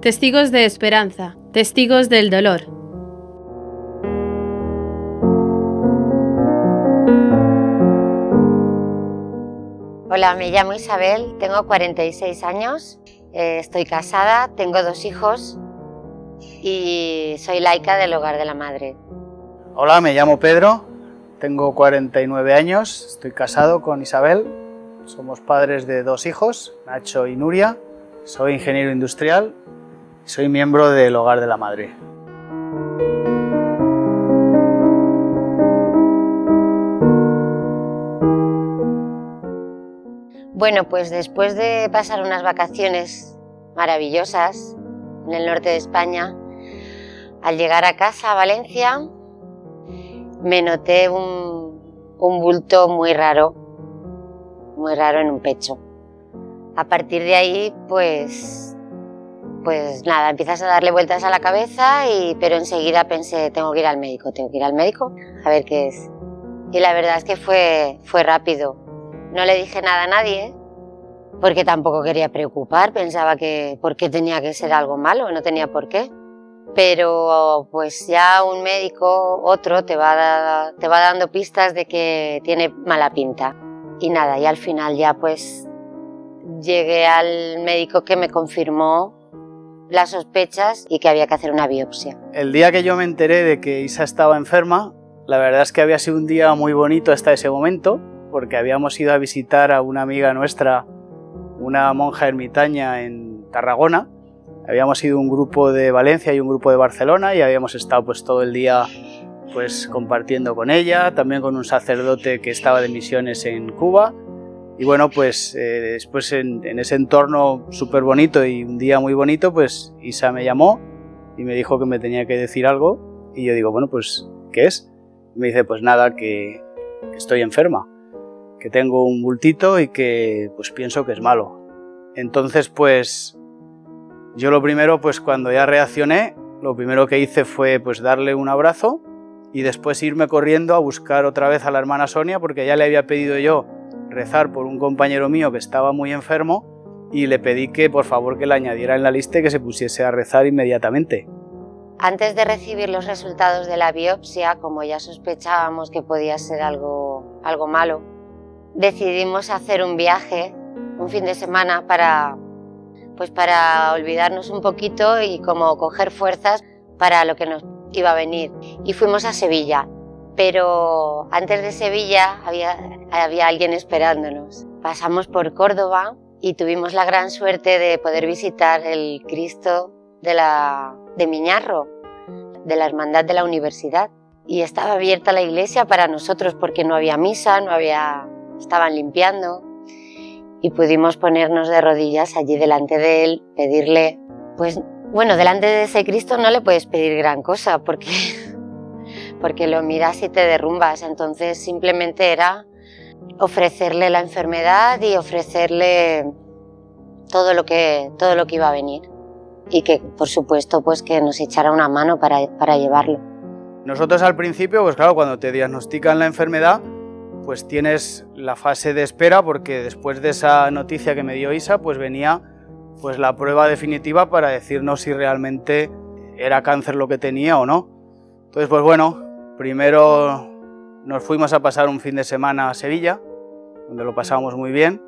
testigos de esperanza, testigos del dolor. Hola, me llamo Isabel, tengo 46 años, eh, estoy casada, tengo dos hijos y soy laica del Hogar de la Madre. Hola, me llamo Pedro, tengo 49 años, estoy casado con Isabel, somos padres de dos hijos, Nacho y Nuria, soy ingeniero industrial soy miembro del Hogar de la Madre. Bueno, pues después de pasar unas vacaciones maravillosas en el norte de España, al llegar a casa, a Valencia, me noté un, un bulto muy raro, muy raro en un pecho. A partir de ahí, pues pues nada, empiezas a darle vueltas a la cabeza, y, pero enseguida pensé, tengo que ir al médico, tengo que ir al médico a ver qué es. Y la verdad es que fue, fue rápido. No le dije nada a nadie, porque tampoco quería preocupar, pensaba que por qué tenía que ser algo malo, no tenía por qué. Pero pues ya un médico, otro, te va, te va dando pistas de que tiene mala pinta. Y nada, y al final ya pues llegué al médico que me confirmó las sospechas y que había que hacer una biopsia. El día que yo me enteré de que Isa estaba enferma, la verdad es que había sido un día muy bonito hasta ese momento, porque habíamos ido a visitar a una amiga nuestra, una monja ermitaña en Tarragona. Habíamos ido un grupo de Valencia y un grupo de Barcelona y habíamos estado pues todo el día pues compartiendo con ella, también con un sacerdote que estaba de misiones en Cuba y bueno, pues eh, después en, ese entorno súper bonito y un día muy bonito, pues Isa me llamó y me dijo que me tenía que decir algo. Y yo digo, bueno, pues, ¿qué es? Y me dice, pues nada, que, que estoy enferma, que tengo un bultito y que pues pienso que es malo. Entonces, pues yo lo primero, pues cuando ya reaccioné, lo primero que hice fue pues darle un abrazo y después irme corriendo a buscar otra vez a la hermana Sonia porque ya le había pedido yo rezar por un compañero mío que estaba muy enfermo y le pedí que por favor que le añadiera en la lista y que se pusiese a rezar inmediatamente. Antes de recibir los resultados de la biopsia, como ya sospechábamos que podía ser algo, algo malo, decidimos hacer un viaje, un fin de semana para, pues para olvidarnos un poquito y como coger fuerzas para lo que nos iba a venir. Y fuimos a Sevilla pero antes de Sevilla había, había alguien esperándonos. Pasamos por Córdoba y tuvimos la gran suerte de poder visitar el Cristo de, la, de Miñarro, de la Hermandad de la Universidad. Y estaba abierta la iglesia para nosotros porque no había misa, no había, estaban limpiando. Y pudimos ponernos de rodillas allí delante de él, pedirle, pues bueno, delante de ese Cristo no le puedes pedir gran cosa porque porque lo miras y te derrumbas. Entonces simplemente era ofrecerle la enfermedad y ofrecerle todo lo que, todo lo que iba a venir. Y que, por supuesto, pues que nos echara una mano para, para llevarlo. Nosotros al principio, pues claro, cuando te diagnostican la enfermedad, pues tienes la fase de espera porque después de esa noticia que me dio Isa, pues venía pues la prueba definitiva para decirnos si realmente era cáncer lo que tenía o no. Entonces, pues bueno, Primero nos fuimos a pasar un fin de semana a Sevilla, donde lo pasamos muy bien,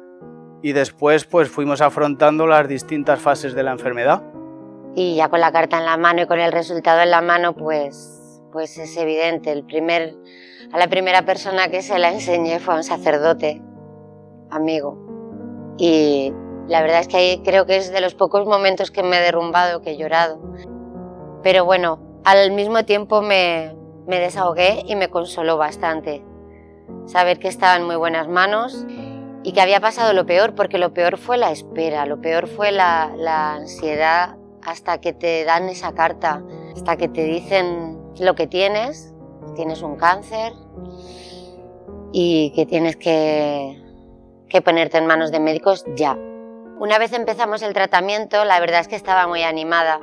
y después pues fuimos afrontando las distintas fases de la enfermedad. Y ya con la carta en la mano y con el resultado en la mano, pues, pues es evidente. El primer, a la primera persona que se la enseñé fue a un sacerdote, amigo. Y la verdad es que ahí creo que es de los pocos momentos que me he derrumbado, que he llorado. Pero bueno, al mismo tiempo me, me desahogué y me consoló bastante. Saber que estaba en muy buenas manos y que había pasado lo peor, porque lo peor fue la espera, lo peor fue la, ansiedad hasta que te dan esa carta, hasta que te dicen lo que tienes, tienes un cáncer y que tienes que, que ponerte en manos de médicos ya. Una vez empezamos el tratamiento, la verdad es que estaba muy animada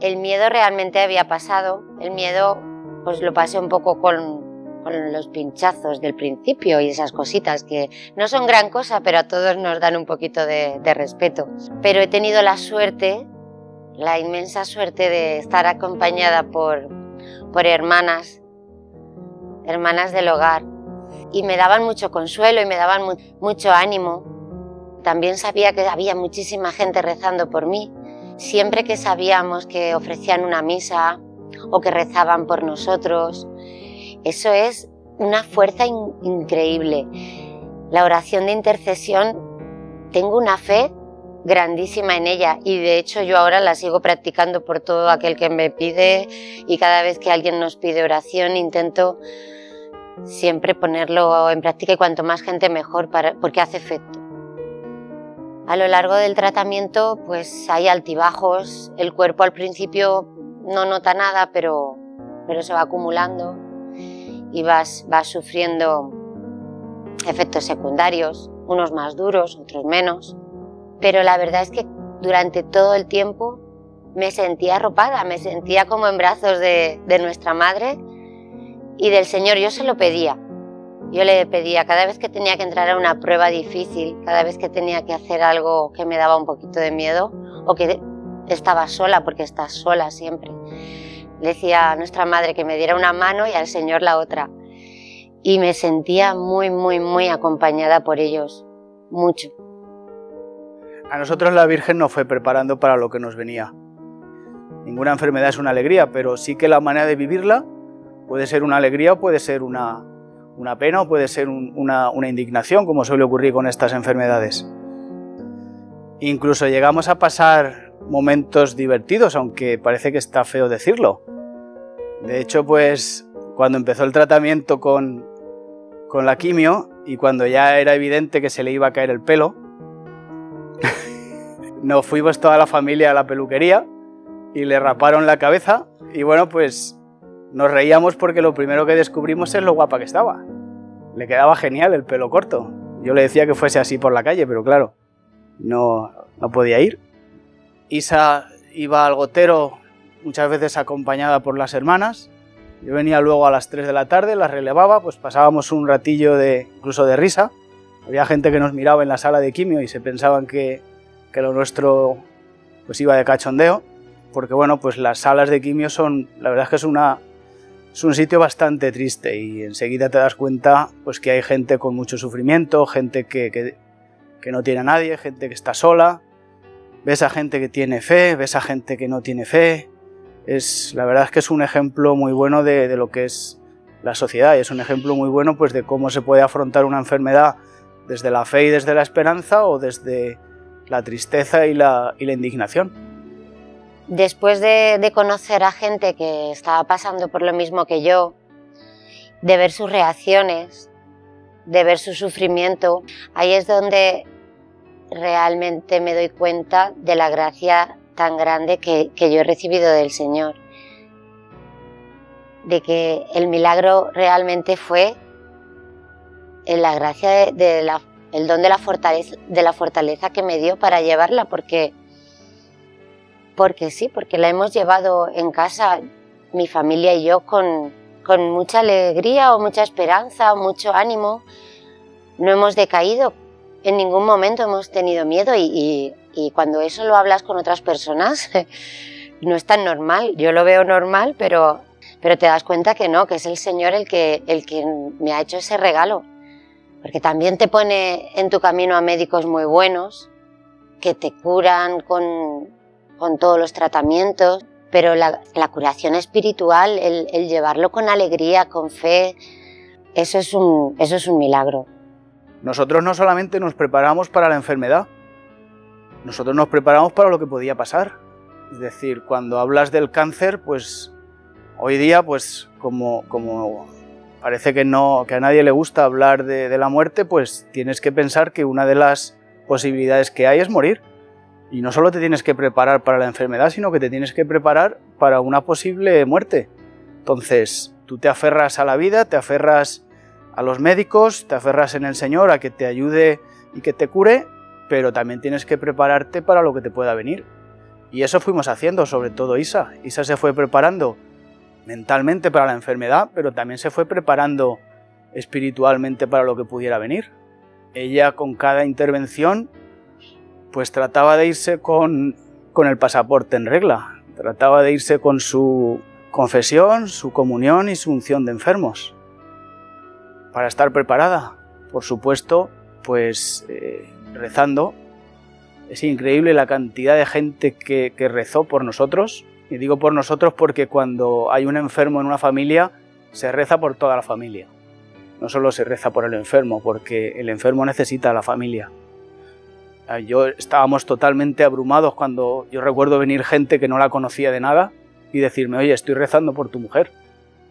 el miedo realmente había pasado. El miedo pues lo pasé un poco con, los pinchazos del principio y esas cositas que no son gran cosa, pero a todos nos dan un poquito de, de respeto. Pero he tenido la suerte, la inmensa suerte de estar acompañada por, por hermanas, hermanas del hogar, y me daban mucho consuelo y me daban mucho ánimo. También sabía que había muchísima gente rezando por mí. Siempre que sabíamos que ofrecían una misa o que rezaban por nosotros, eso es una fuerza increíble. La oración de intercesión, tengo una fe grandísima en ella y de hecho yo ahora la sigo practicando por todo aquel que me pide y cada vez que alguien nos pide oración intento siempre ponerlo en práctica y cuanto más gente mejor porque hace efecto. A lo largo del tratamiento pues hay altibajos, el cuerpo al principio no nota nada pero, se va acumulando y vas, sufriendo efectos secundarios, unos más duros, otros menos, pero la verdad es que durante todo el tiempo me sentía arropada, me sentía como en brazos de nuestra madre y del Señor. Yo se lo pedía. Yo le pedía cada vez que tenía que entrar a una prueba difícil, cada vez que tenía que hacer algo que me daba un poquito de miedo o que estaba sola, porque estás sola siempre. Le decía a nuestra madre que me diera una mano y al Señor la otra. Y me sentía muy, muy, muy acompañada por ellos. Mucho. A nosotros la Virgen nos fue preparando para lo que nos venía. Ninguna enfermedad es una alegría, pero sí que la manera de vivirla Puede ser una alegría o puede ser una, pena o puede ser una, indignación, como suele ocurrir con estas enfermedades. Incluso llegamos a pasar momentos divertidos, aunque parece que está feo decirlo. De hecho, pues cuando empezó el tratamiento con, con la quimio y cuando ya era evidente que se le iba a caer el pelo, nos fuimos toda la familia a la peluquería y le raparon la cabeza y bueno, pues nos reíamos porque lo primero que descubrimos es lo guapa que estaba. Le quedaba genial el pelo corto. Yo le decía que fuese así por la calle, pero claro, no, no podía ir. Isa iba al gotero muchas veces acompañada por las hermanas. Yo venía luego a las 3 de la tarde, las relevaba, pues pasábamos un ratillo de incluso de risa. Había gente que nos miraba en la sala de quimio y se pensaban que, que lo nuestro pues iba de cachondeo, porque bueno, pues las salas de quimio son, la verdad es que es una, es un sitio bastante triste y enseguida te das cuenta pues que hay gente con mucho sufrimiento, gente que, que, no tiene a nadie, gente que está sola, ves a gente que tiene fe, ves a gente que no tiene fe. Es, la verdad es que es un ejemplo muy bueno de, lo que es la sociedad y es un ejemplo muy bueno pues de cómo se puede afrontar una enfermedad desde la fe y desde la esperanza o desde la tristeza y la indignación. Después de, conocer a gente que estaba pasando por lo mismo que yo, de ver sus reacciones, de ver su sufrimiento, ahí es donde realmente me doy cuenta de la gracia tan grande que, yo he recibido del Señor. De que el milagro realmente fue en la gracia de, el don de la, fortaleza, de la fortaleza que me dio para llevarla, porque porque sí, porque la hemos llevado en casa, mi familia y yo, con, mucha alegría o mucha esperanza o mucho ánimo. No hemos decaído, en ningún momento hemos tenido miedo y, cuando eso lo hablas con otras personas, no es tan normal. Yo lo veo normal, pero, pero te das cuenta que no, que es el Señor el que, el que me ha hecho ese regalo. Porque también te pone en tu camino a médicos muy buenos, que te curan con, con todos los tratamientos, pero la, curación espiritual, el, llevarlo con alegría, con fe, eso es, un, eso es un milagro. Nosotros no solamente nos preparamos para la enfermedad, nosotros nos preparamos para lo que podía pasar. Es decir, cuando hablas del cáncer, pues hoy día, pues como, como parece que, no, que a nadie le gusta hablar de, de la muerte, pues tienes que pensar que una de las posibilidades que hay es morir. Y no solo te tienes que preparar para la enfermedad, sino que te tienes que preparar para una posible muerte. Entonces, tú te aferras a la vida, te aferras a los médicos, te aferras en el Señor a que te ayude y que te cure, pero también tienes que prepararte para lo que te pueda venir. Y eso fuimos haciendo, sobre todo Isa. Isa se fue preparando mentalmente para la enfermedad, pero también se fue preparando espiritualmente para lo que pudiera venir. Ella con cada intervención pues trataba de irse con, con el pasaporte en regla, trataba de irse con su confesión, su comunión y su unción de enfermos, para estar preparada. Por supuesto, pues eh, rezando. Es increíble la cantidad de gente que, que rezó por nosotros. Y digo por nosotros porque cuando hay un enfermo en una familia, se reza por toda la familia. No solo se reza por el enfermo, porque el enfermo necesita a la familia. Yo estábamos totalmente abrumados cuando yo recuerdo venir gente que no la conocía de nada y decirme, oye, estoy rezando por tu mujer.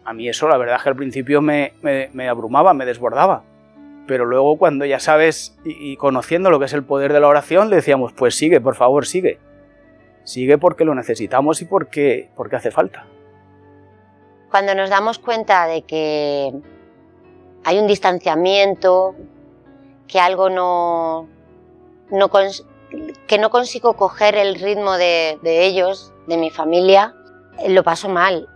A mí eso la verdad es que al principio me, me, abrumaba, me desbordaba. Pero luego cuando ya sabes y, conociendo lo que es el poder de la oración, le decíamos, pues sigue, por favor, sigue. Sigue porque lo necesitamos y porque, porque hace falta. Cuando nos damos cuenta de que hay un distanciamiento, que algo no, no que no consigo coger el ritmo de, de ellos, de mi familia, lo paso mal.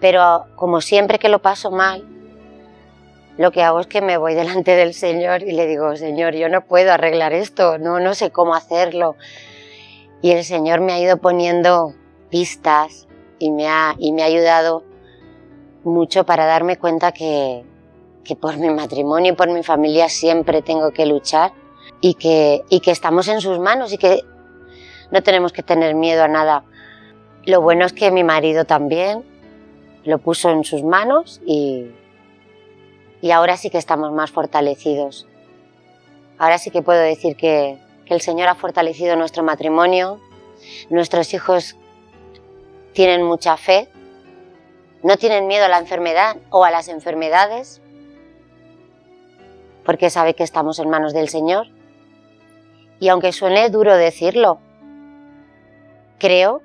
Pero como siempre que lo paso mal, lo que hago es que me voy delante del Señor y le digo, Señor, yo no puedo arreglar esto, no, no sé cómo hacerlo. Y el Señor me ha ido poniendo pistas y me ha, y me ha ayudado mucho para darme cuenta que, que por mi matrimonio y por mi familia siempre tengo que luchar y que, estamos en sus manos y que no tenemos que tener miedo a nada. Lo bueno es que mi marido también lo puso en sus manos y, y ahora sí que estamos más fortalecidos. Ahora sí que puedo decir que, que el Señor ha fortalecido nuestro matrimonio, nuestros hijos tienen mucha fe, no tienen miedo a la enfermedad o a las enfermedades, porque sabe que estamos en manos del Señor y aunque suene duro decirlo, creo,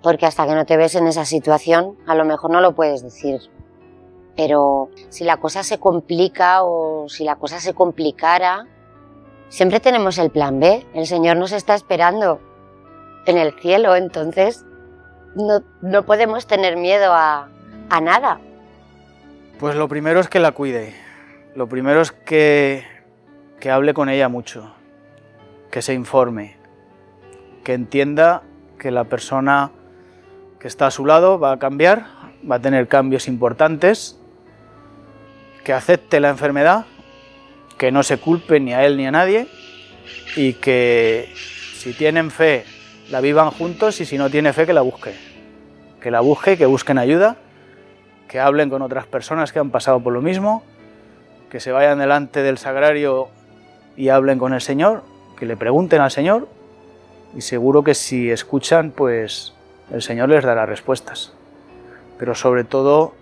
porque hasta que no te ves en esa situación, a lo mejor no lo puedes decir. Pero si la cosa se complica o si la cosa se complicara, siempre tenemos el plan B. El Señor nos está esperando en el cielo, entonces no, no podemos tener miedo a, a nada. Pues lo primero es que la cuide. Lo primero es que, que hable con ella mucho que se informe, que entienda que la persona que está a su lado va a cambiar, va a tener cambios importantes, que acepte la enfermedad, que no se culpe ni a él ni a nadie y que si tienen fe la vivan juntos y si no tiene fe que la busque, que la busque, que busquen ayuda, que hablen con otras personas que han pasado por lo mismo, que se vayan delante del sagrario y hablen con el Señor que le pregunten al Señor y seguro que si escuchan, pues el Señor les dará respuestas. Pero sobre todo,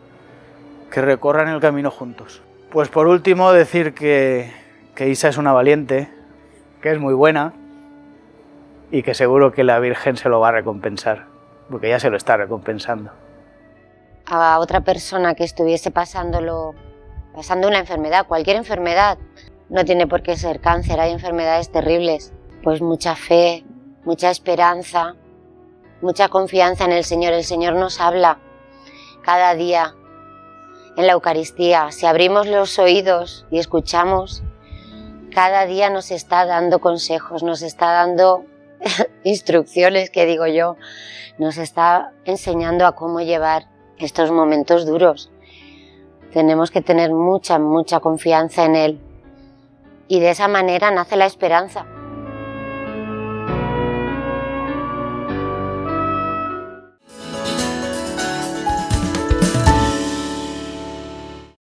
que recorran el camino juntos. Pues por último, decir que, que Isa es una valiente, que es muy buena y que seguro que la Virgen se lo va a recompensar, porque ya se lo está recompensando. A otra persona que estuviese pasándolo, pasando una enfermedad, cualquier enfermedad, no tiene por qué ser cáncer, hay enfermedades terribles. Pues mucha fe, mucha esperanza, mucha confianza en el Señor. El Señor nos habla cada día en la Eucaristía. Si abrimos los oídos y escuchamos, cada día nos está dando consejos, nos está dando instrucciones, que digo yo, nos está enseñando a cómo llevar estos momentos duros. Tenemos que tener mucha, mucha confianza en Él y de esa manera nace la esperanza.